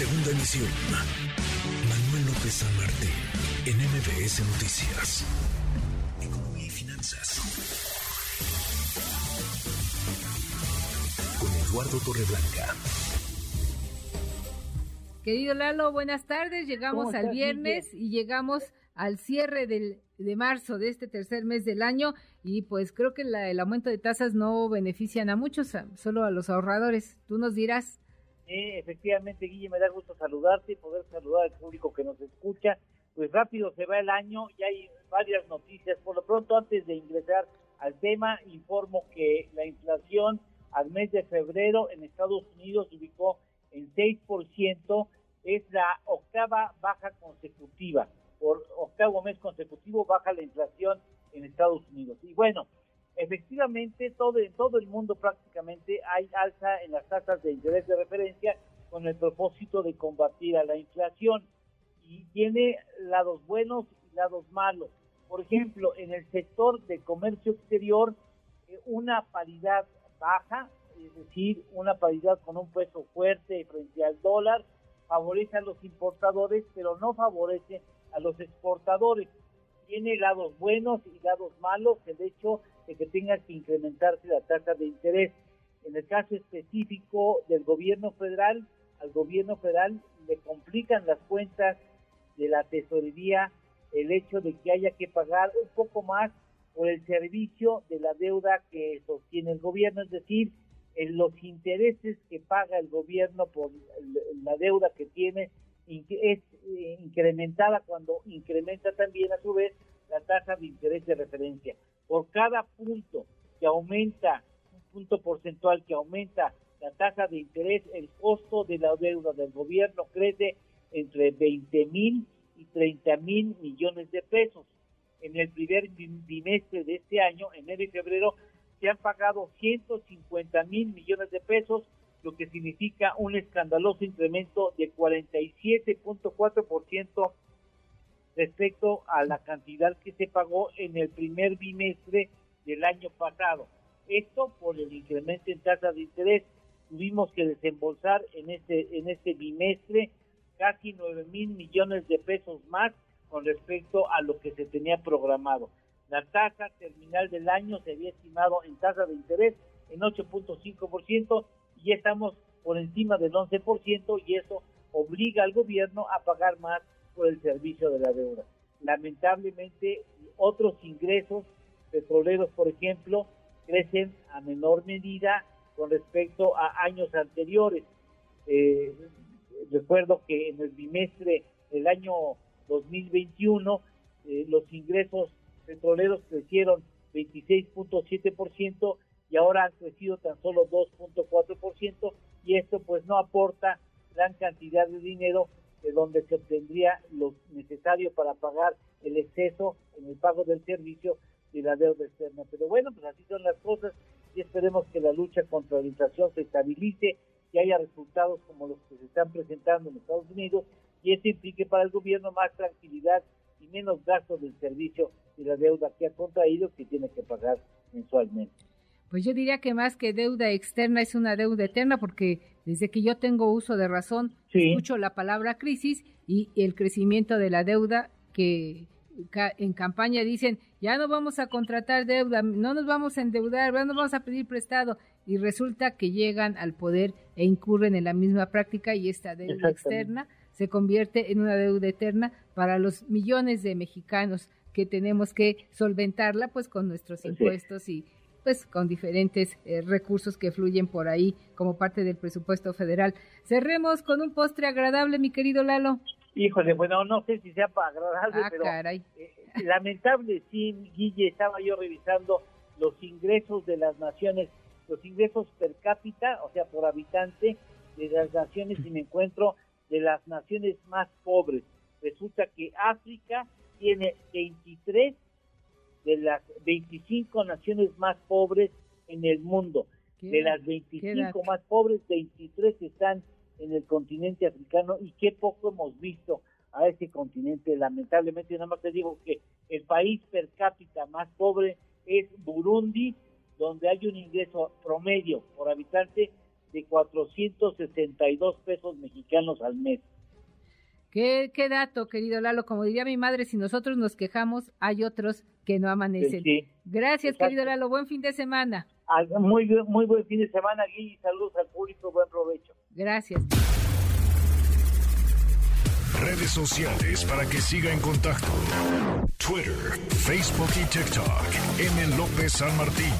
Segunda emisión. Manuel López San Martín, en MBS Noticias. Economía y finanzas. Con Eduardo Torreblanca. Querido Lalo, buenas tardes. Llegamos al viernes y llegamos al cierre del, de marzo de este tercer mes del año y pues creo que el aumento de tasas no benefician a muchos, solo a los ahorradores. Tú nos dirás. Efectivamente, Guille, me da gusto saludarte y poder saludar al público que nos escucha. Pues rápido se va el año y hay varias noticias. Por lo pronto, antes de ingresar al tema, informo que la inflación al mes de febrero en Estados Unidos ubicó en 6%, es la octava baja consecutiva. Por octavo mes consecutivo baja la inflación en Estados Unidos. Y bueno, efectivamente todo, en todo el mundo prácticamente hay alza en las tasas de interés de referencia con el propósito de combatir a la inflación. Y tiene lados buenos y lados malos. Por ejemplo, en el sector de comercio exterior, eh, una paridad baja es decir, una paridad con un peso fuerte frente al dólar, favorece a los importadores, pero no favorece a los exportadores. Tiene lados buenos y lados malos, el hecho de que tenga que incrementarse la tasa de interés. En el caso específico del gobierno federal, al gobierno federal le complican las cuentas de la tesorería el hecho de que haya que pagar un poco más por el servicio de la deuda que sostiene el gobierno, es decir, en los intereses que paga el gobierno por la deuda que tiene es eh, incrementada cuando incrementa también a su vez la tasa de interés de referencia. Por cada punto que aumenta, un punto porcentual que aumenta la tasa de interés, el costo de la deuda del gobierno crece entre 20 mil y 30 mil millones de pesos. En el primer bimestre de este año, enero y febrero, se han pagado 150 mil millones de pesos, lo que significa un escandaloso incremento de 47.4% respecto a la cantidad que se pagó en el primer bimestre del año pasado. Esto por el incremento en tasa de interés. Tuvimos que desembolsar en este, en este bimestre casi 9 mil millones de pesos más con respecto a lo que se tenía programado. La tasa terminal del año se había estimado en tasa de interés en 8.5% y estamos por encima del 11% y eso obliga al gobierno a pagar más por el servicio de la deuda. Lamentablemente, otros ingresos petroleros, por ejemplo, crecen a menor medida con respecto a años anteriores. Eh, recuerdo que en el bimestre del año 2021 eh, los ingresos petroleros crecieron 26.7% y ahora han crecido tan solo 2.4% y esto pues no aporta gran cantidad de dinero de donde se obtendría lo necesario para pagar el exceso en el pago del servicio y la deuda externa. Pero bueno, pues así son las cosas y esperemos que la lucha contra la inflación se estabilice, que haya resultados como los que se están presentando en Estados Unidos y eso implique para el gobierno más tranquilidad y menos gastos del servicio y la deuda que ha contraído que tiene que pagar mensualmente. Pues yo diría que más que deuda externa es una deuda eterna porque desde que yo tengo uso de razón escucho la palabra crisis y el crecimiento de la deuda que en campaña dicen ya no vamos a contratar deuda, no nos vamos a endeudar, no nos vamos a pedir prestado y resulta que llegan al poder e incurren en la misma práctica y esta deuda externa se convierte en una deuda eterna para los millones de mexicanos que tenemos que solventarla pues con nuestros impuestos y pues con diferentes eh, recursos que fluyen por ahí como parte del presupuesto federal. Cerremos con un postre agradable, mi querido Lalo. Híjole, bueno, no sé si sea agradable, ah, pero caray. Eh, lamentable, sí, Guille, estaba yo revisando los ingresos de las naciones, los ingresos per cápita, o sea, por habitante de las naciones, y me encuentro de las naciones más pobres. Resulta que África tiene 23 de las 25 naciones más pobres en el mundo. De las 25 más pobres, 23 están en el continente africano y qué poco hemos visto a ese continente. Lamentablemente, nada más te digo que el país per cápita más pobre es Burundi, donde hay un ingreso promedio por habitante de 462 pesos mexicanos al mes. Qué, qué dato, querido Lalo. Como diría mi madre, si nosotros nos quejamos, hay otros que no amanecen. Gracias, querido Lalo. Buen fin de semana. Muy, muy buen fin de semana, Gui. Saludos al público. Buen provecho. Gracias. Redes sociales para que siga en contacto: Twitter, Facebook y TikTok. M. López San Martín.